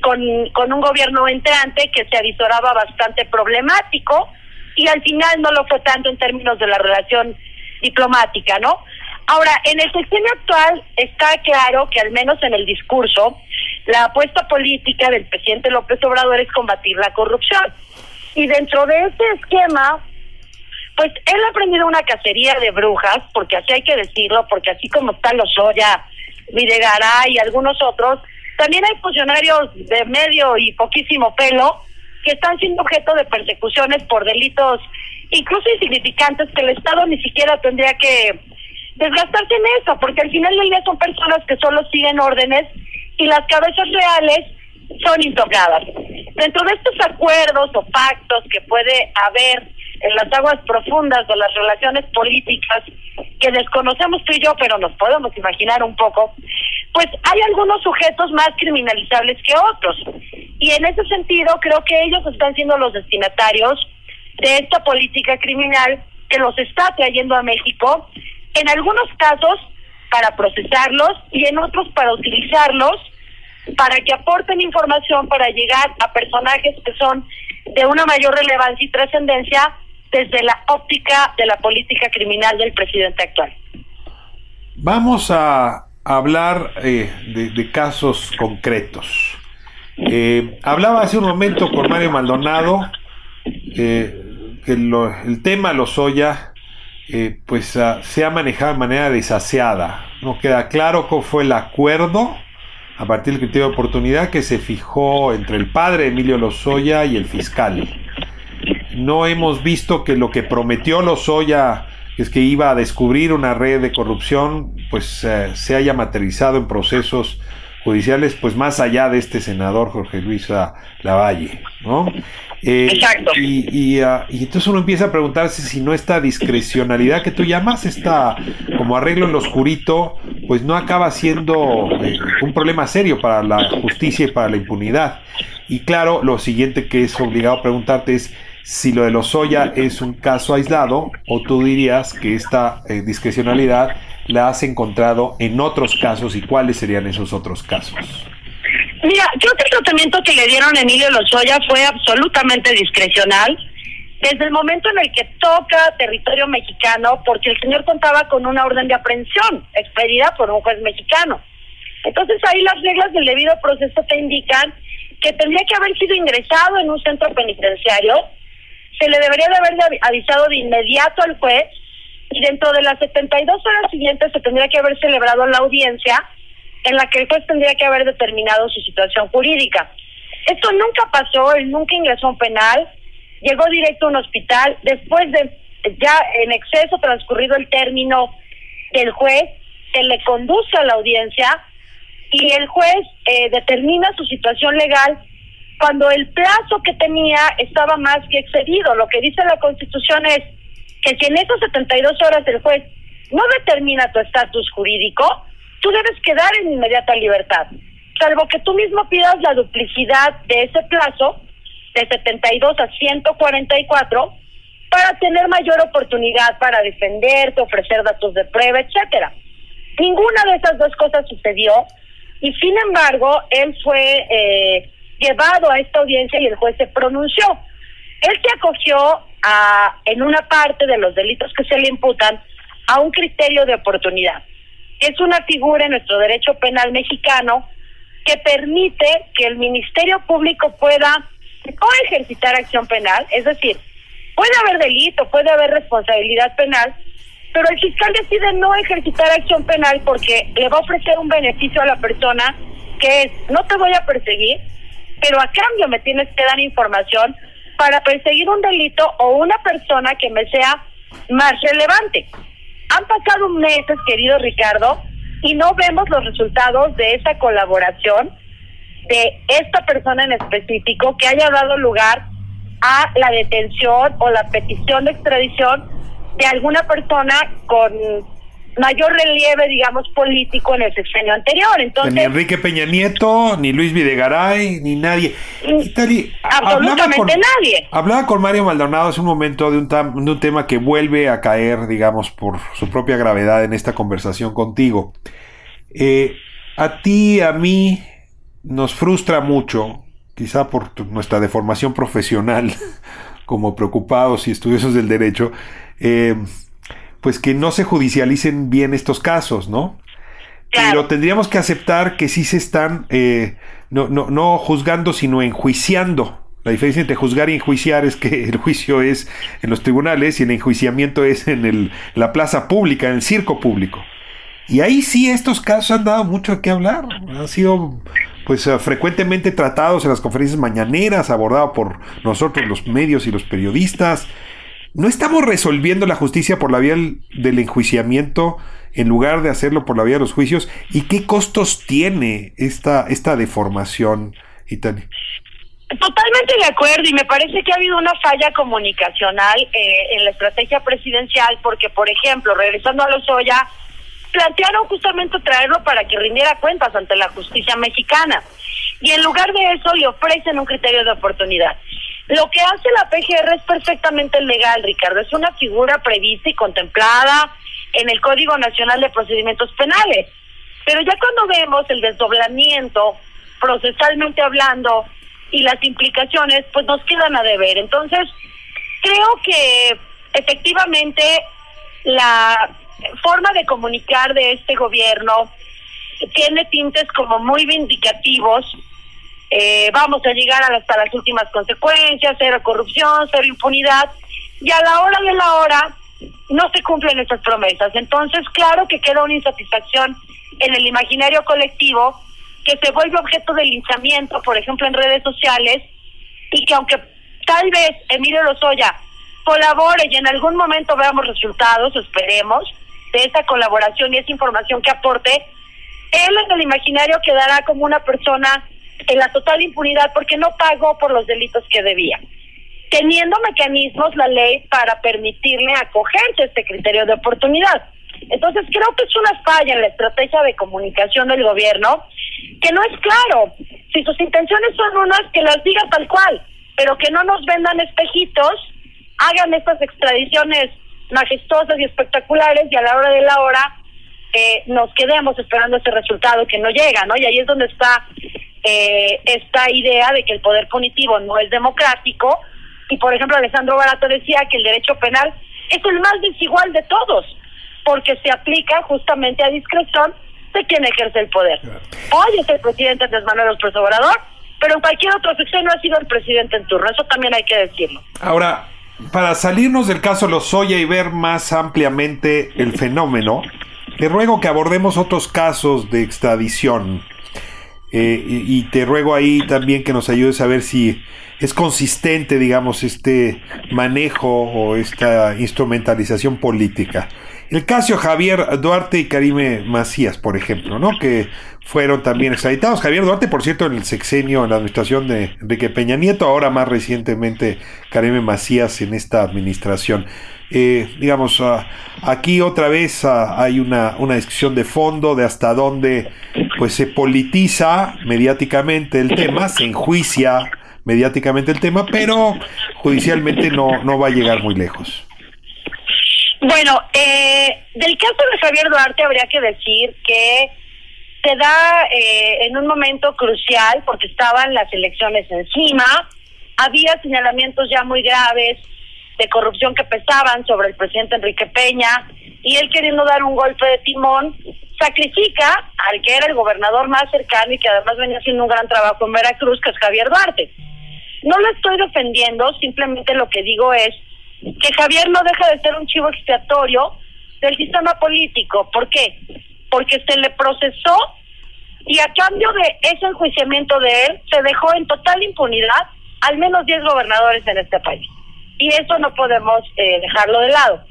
con, con un gobierno entrante que se avisoraba bastante problemático y al final no lo fue tanto en términos de la relación diplomática, ¿no? Ahora, en el sistema actual está claro que al menos en el discurso, la apuesta política del presidente López Obrador es combatir la corrupción. Y dentro de ese esquema, pues él ha aprendido una cacería de brujas, porque así hay que decirlo, porque así como está Lozoya, Videgaray y algunos otros, también hay funcionarios de medio y poquísimo pelo que están siendo objeto de persecuciones por delitos incluso insignificantes que el Estado ni siquiera tendría que desgastarse en eso, porque al final del día son personas que solo siguen órdenes y las cabezas reales son intocadas. Dentro de estos acuerdos o pactos que puede haber en las aguas profundas de las relaciones políticas que desconocemos tú y yo, pero nos podemos imaginar un poco, pues hay algunos sujetos más criminalizables que otros. Y en ese sentido creo que ellos están siendo los destinatarios de esta política criminal que los está trayendo a México, en algunos casos para procesarlos y en otros para utilizarlos para que aporten información para llegar a personajes que son de una mayor relevancia y trascendencia desde la óptica de la política criminal del presidente actual. Vamos a hablar eh, de, casos concretos. Eh, hablaba hace un momento con Mario Maldonado eh, que el tema Lozoya pues ah, se ha manejado de manera desaseada. No queda claro cómo fue el acuerdo a partir del criterio de oportunidad que se fijó entre el padre Emilio Lozoya y el fiscal no hemos visto que lo que prometió Lozoya es que iba a descubrir una red de corrupción, pues eh, se haya materializado en procesos judiciales, pues más allá de este senador Jorge Luis Lavalle, ¿no? Eh, Exacto. Y, ah, y, entonces uno empieza a preguntarse si no esta discrecionalidad que tú llamas, esta como arreglo en lo oscurito, pues no acaba siendo eh, un problema serio para la justicia y para la impunidad. Y claro, lo siguiente que es obligado a preguntarte es si lo de Lozoya es un caso aislado o tú dirías que esta eh, discrecionalidad la has encontrado en otros casos y cuáles serían esos otros casos. Mira, creo que el tratamiento que le dieron a Emilio Lozoya fue absolutamente discrecional desde el momento en el que toca territorio mexicano, porque el señor contaba con una orden de aprehensión expedida por un juez mexicano. Entonces ahí las reglas del debido proceso te indican que tendría que haber sido ingresado en un centro penitenciario se le debería de haber avisado de inmediato al juez y dentro de las 72 horas siguientes se tendría que haber celebrado la audiencia en la que el juez tendría que haber determinado su situación jurídica. Esto nunca pasó, él nunca ingresó a un penal, llegó directo a un hospital, después de ya en exceso transcurrido el término del juez, se le conduce a la audiencia y el juez eh, determina su situación legal cuando el plazo que tenía estaba más que excedido. Lo que dice la Constitución es que si en esas 72 horas el juez no determina tu estatus jurídico, tú debes quedar en inmediata libertad, salvo que tú mismo pidas la duplicidad de ese plazo de 72 a 144 para tener mayor oportunidad para defenderte, ofrecer datos de prueba, etcétera. Ninguna de esas dos cosas sucedió y sin embargo él fue eh, llevado a esta audiencia y el juez se pronunció. Él se acogió a, en una parte de los delitos que se le imputan a un criterio de oportunidad. Es una figura en nuestro derecho penal mexicano que permite que el Ministerio Público pueda no ejercitar acción penal, es decir, puede haber delito, puede haber responsabilidad penal, pero el fiscal decide no ejercitar acción penal porque le va a ofrecer un beneficio a la persona que es, no te voy a perseguir, pero a cambio me tienes que dar información para perseguir un delito o una persona que me sea más relevante. Han pasado meses, querido Ricardo, y no vemos los resultados de esa colaboración de esta persona en específico que haya dado lugar a la detención o la petición de extradición de alguna persona con mayor relieve, digamos, político en el sexenio anterior. Entonces, ni Enrique Peña Nieto, ni Luis Videgaray, ni nadie. absolutamente nadie. Hablaba con Mario Maldonado hace un momento de un, de un tema que vuelve a caer, digamos, por su propia gravedad en esta conversación contigo. Eh, a ti, a mí, nos frustra mucho, quizá por nuestra deformación profesional, (laughs) como preocupados y estudiosos del derecho, eh, pues que no se judicialicen bien estos casos, ¿no? Pero tendríamos que aceptar que sí se están eh, no, no, no juzgando, sino enjuiciando. La diferencia entre juzgar y enjuiciar es que el juicio es en los tribunales y el enjuiciamiento es en el, la plaza pública, en el circo público. Y ahí sí estos casos han dado mucho que hablar. Han sido pues eh, frecuentemente tratados en las conferencias mañaneras, abordados por nosotros los medios y los periodistas. ¿No estamos resolviendo la justicia por la vía del enjuiciamiento en lugar de hacerlo por la vía de los juicios? ¿Y qué costos tiene esta, esta deformación, Itani? Totalmente de acuerdo y me parece que ha habido una falla comunicacional eh, en la estrategia presidencial porque, por ejemplo, regresando a los Oya, plantearon justamente traerlo para que rindiera cuentas ante la justicia mexicana y en lugar de eso le ofrecen un criterio de oportunidad. Lo que hace la PGR es perfectamente legal, Ricardo. Es una figura prevista y contemplada en el Código Nacional de Procedimientos Penales. Pero ya cuando vemos el desdoblamiento, procesalmente hablando, y las implicaciones, pues nos quedan a deber. Entonces, creo que efectivamente la forma de comunicar de este gobierno tiene tintes como muy vindicativos eh, vamos a llegar hasta las últimas consecuencias, cero corrupción, cero impunidad, y a la hora de la hora no se cumplen esas promesas. Entonces, claro que queda una insatisfacción en el imaginario colectivo que se vuelve objeto de linchamiento, por ejemplo, en redes sociales, y que aunque tal vez Emilio Lozoya colabore y en algún momento veamos resultados, esperemos, de esa colaboración y esa información que aporte, él en el imaginario quedará como una persona en la total impunidad porque no pagó por los delitos que debía, teniendo mecanismos la ley para permitirle acogerse a este criterio de oportunidad. Entonces creo que es una falla en la estrategia de comunicación del gobierno, que no es claro. Si sus intenciones son unas, que las diga tal cual, pero que no nos vendan espejitos, hagan estas extradiciones majestuosas y espectaculares y a la hora de la hora eh, nos quedemos esperando ese resultado que no llega, ¿no? Y ahí es donde está eh, esta idea de que el poder punitivo no es democrático. Y por ejemplo, Alejandro Barato decía que el derecho penal es el más desigual de todos, porque se aplica justamente a discreción de quien ejerce el poder. Hoy es el presidente Andrés Manuel López Obrador, pero en cualquier otro no ha sido el presidente en turno. Eso también hay que decirlo. Ahora, para salirnos del caso Lozoya y ver más ampliamente el fenómeno, le ruego que abordemos otros casos de extradición eh, y, te ruego ahí también que nos ayudes a ver si es consistente, digamos, este manejo o esta instrumentalización política. El caso Javier Duarte y Karime Macías, por ejemplo, ¿no? Que fueron también extraditados. Javier Duarte, por cierto, en el sexenio, en la administración de Enrique Peña Nieto, ahora más recientemente Karime Macías en esta administración. Eh, digamos, ah, aquí otra vez ah, hay una, una discusión de fondo de hasta dónde pues se politiza mediáticamente el tema, se enjuicia mediáticamente el tema, pero judicialmente no, no va a llegar muy lejos. Bueno, eh, del caso de Javier Duarte habría que decir que se da eh, en un momento crucial porque estaban las elecciones encima, había señalamientos ya muy graves de corrupción que pesaban sobre el presidente Enrique Peña y él queriendo dar un golpe de timón sacrifica al que era el gobernador más cercano y que además venía haciendo un gran trabajo en Veracruz, que es Javier Duarte. No lo estoy defendiendo, simplemente lo que digo es que Javier no deja de ser un chivo expiatorio del sistema político. ¿Por qué? Porque se le procesó y a cambio de ese enjuiciamiento de él, se dejó en total impunidad al menos 10 gobernadores en este país. Y eso no podemos eh, dejarlo de lado.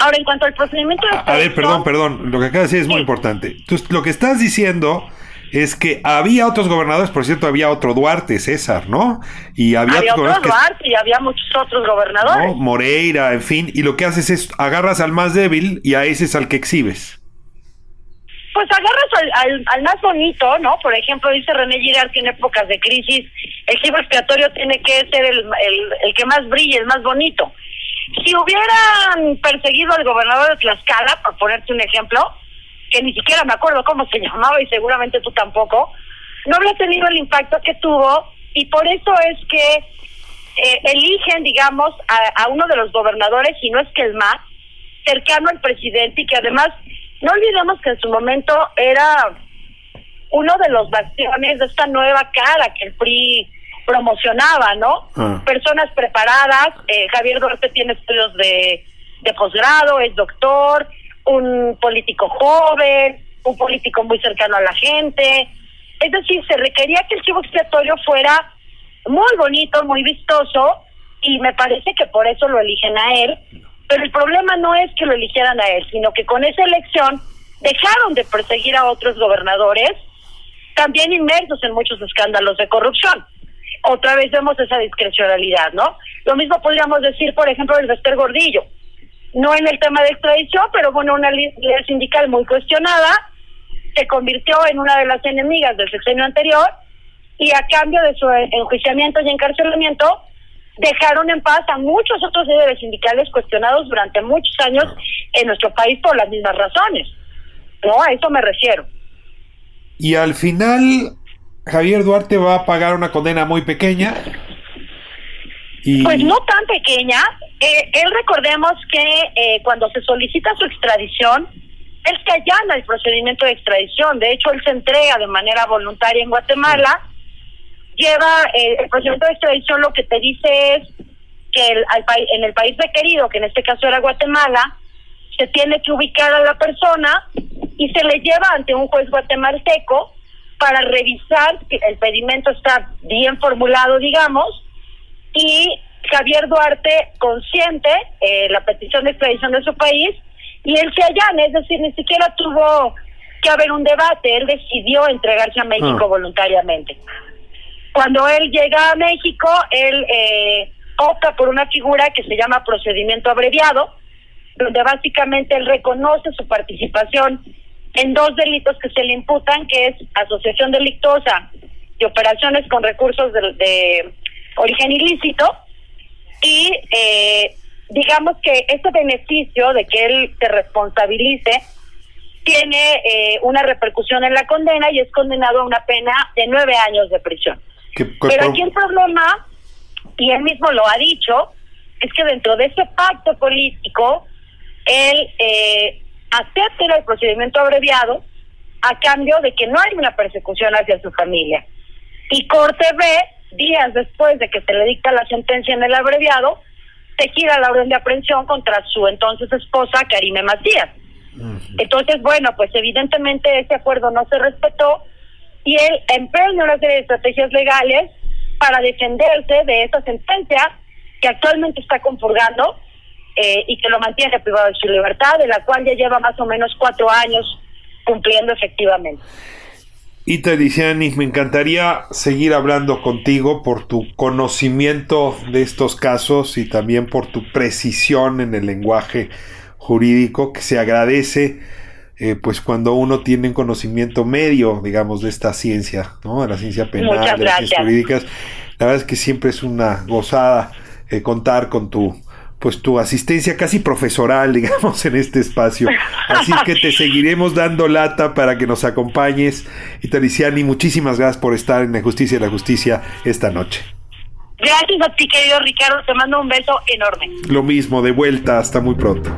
Ahora, en cuanto al procedimiento de... A, ver, perdón, perdón, lo que acaba de decir es muy importante. Entonces, lo que estás diciendo es que había otros gobernadores, por cierto, había otro Duarte, César, ¿no? Y había, había otro Duarte y había muchos otros gobernadores. Moreira, en fin, y lo que haces es agarras al más débil y a ese es al que exhibes. Pues agarras al, más bonito, ¿no? Por ejemplo, dice René Girard que en épocas de crisis el chivo expiatorio tiene que ser el, el que más brille, el más bonito. Si hubieran perseguido al gobernador de Tlaxcala, por ponerte un ejemplo, que ni siquiera me acuerdo cómo se (laughs) llamaba y seguramente tú tampoco, no habría tenido el impacto que tuvo y por eso es que eh, eligen, digamos, a, a, uno de los gobernadores, y no es que el más, cercano al presidente y que además, no olvidemos que en su momento era uno de los bastiones de esta nueva cara que el PRI promocionaba, ¿no? Ah. Personas preparadas, eh, Javier Duarte tiene estudios de, de posgrado, es doctor, un político joven, un político muy cercano a la gente. Es decir, se requería que el chivo expiatorio fuera muy bonito, muy vistoso, y me parece que por eso lo eligen a él. Pero el problema no es que lo eligieran a él, sino que con esa elección dejaron de perseguir a otros gobernadores, también inmersos en muchos escándalos de corrupción. Otra vez vemos esa discrecionalidad, ¿no? Lo mismo podríamos decir, por ejemplo, del Vester Gordillo no en el tema de extradición, pero bueno, una líder sindical muy cuestionada, se convirtió en una de las enemigas del sexenio anterior y a cambio de su enjuiciamiento y encarcelamiento dejaron en paz a muchos otros líderes sindicales cuestionados durante muchos años en nuestro país por las mismas razones. No, a eso me refiero. Y al final, Javier Duarte va a pagar una condena muy pequeña. Pues no tan pequeña, eh, él recordemos que eh, cuando se solicita su extradición, él se allana el procedimiento de extradición. De hecho, él se entrega de manera voluntaria en Guatemala. Lleva eh, el procedimiento de extradición, lo que te dice es que el, al, en el país requerido, que en este caso era Guatemala, se tiene que ubicar a la persona y se le lleva ante un juez guatemalteco para revisar que el pedimento está bien formulado, digamos, y Javier Duarte consciente eh, la petición de extradición de su país y él se allana, es decir, ni siquiera tuvo que haber un debate, él decidió entregarse a México ah. voluntariamente. Cuando él llega a México, él eh, opta por una figura que se llama procedimiento abreviado, donde básicamente él reconoce su participación en dos delitos que se le imputan, que es asociación delictosa y operaciones con recursos de origen ilícito, y eh, digamos que este beneficio de que él se responsabilice tiene eh, una repercusión en la condena y es condenado a una pena de nueve años de prisión. Pero aquí el problema, y él mismo lo ha dicho, es que dentro de ese pacto político, él eh, acepta el procedimiento abreviado a cambio de que no hay una persecución hacia su familia. Y Corte B días después de que se le dicta la sentencia en el abreviado, se gira la orden de aprehensión contra su entonces esposa, Karime Macías. Entonces, bueno, pues evidentemente ese acuerdo no se respetó y él empeña una serie de estrategias legales para defenderse de esa sentencia que actualmente está compurgando eh, y que lo mantiene privado de su libertad, de la cual ya lleva más o menos cuatro años cumpliendo efectivamente. Ita Liciani, me encantaría seguir hablando contigo por tu conocimiento de estos casos y también por tu precisión en el lenguaje jurídico que se agradece eh, pues cuando uno tiene un conocimiento medio, digamos, de esta ciencia, ¿no? De la ciencia penal, de las ciencias jurídicas. La verdad es que siempre es una gozada eh, contar con tu pues tu asistencia casi profesoral, (laughs) digamos, en este espacio. Así que te seguiremos dando lata para que nos acompañes. Y Tariciani, muchísimas gracias por estar en la Justicia y la Justicia esta noche. Gracias a ti, querido Ricardo. Te mando un beso enorme. Lo mismo, de vuelta. Hasta muy pronto.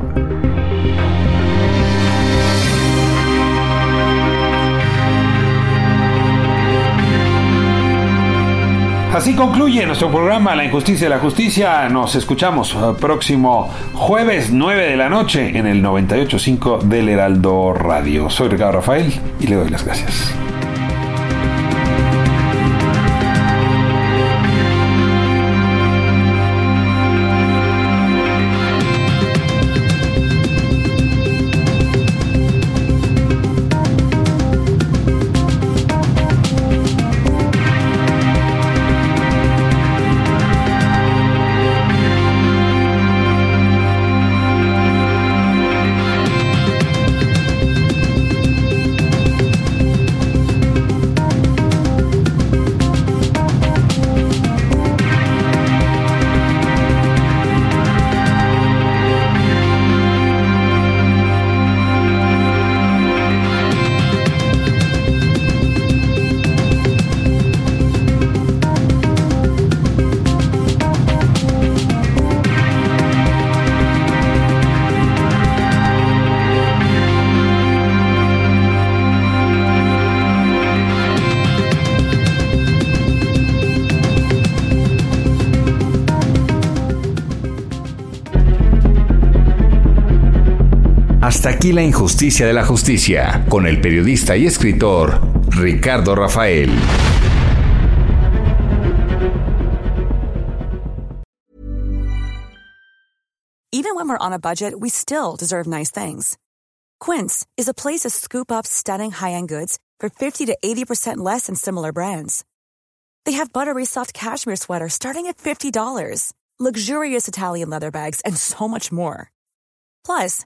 Así concluye nuestro programa La Injusticia y la Justicia. Nos escuchamos eh, próximo jueves 9 de la noche en el 98.5 del Heraldo Radio. Soy Ricardo Rafael y le doy las gracias. Aquí la injusticia de la justicia con el periodista y escritor Ricardo Rafael. Even when we're on a budget, we still deserve nice things. Quince is a place to scoop up stunning high-end goods for 50 to 80% less than similar brands. They have buttery soft cashmere sweaters starting at $50, luxurious Italian leather bags, and so much more. Plus,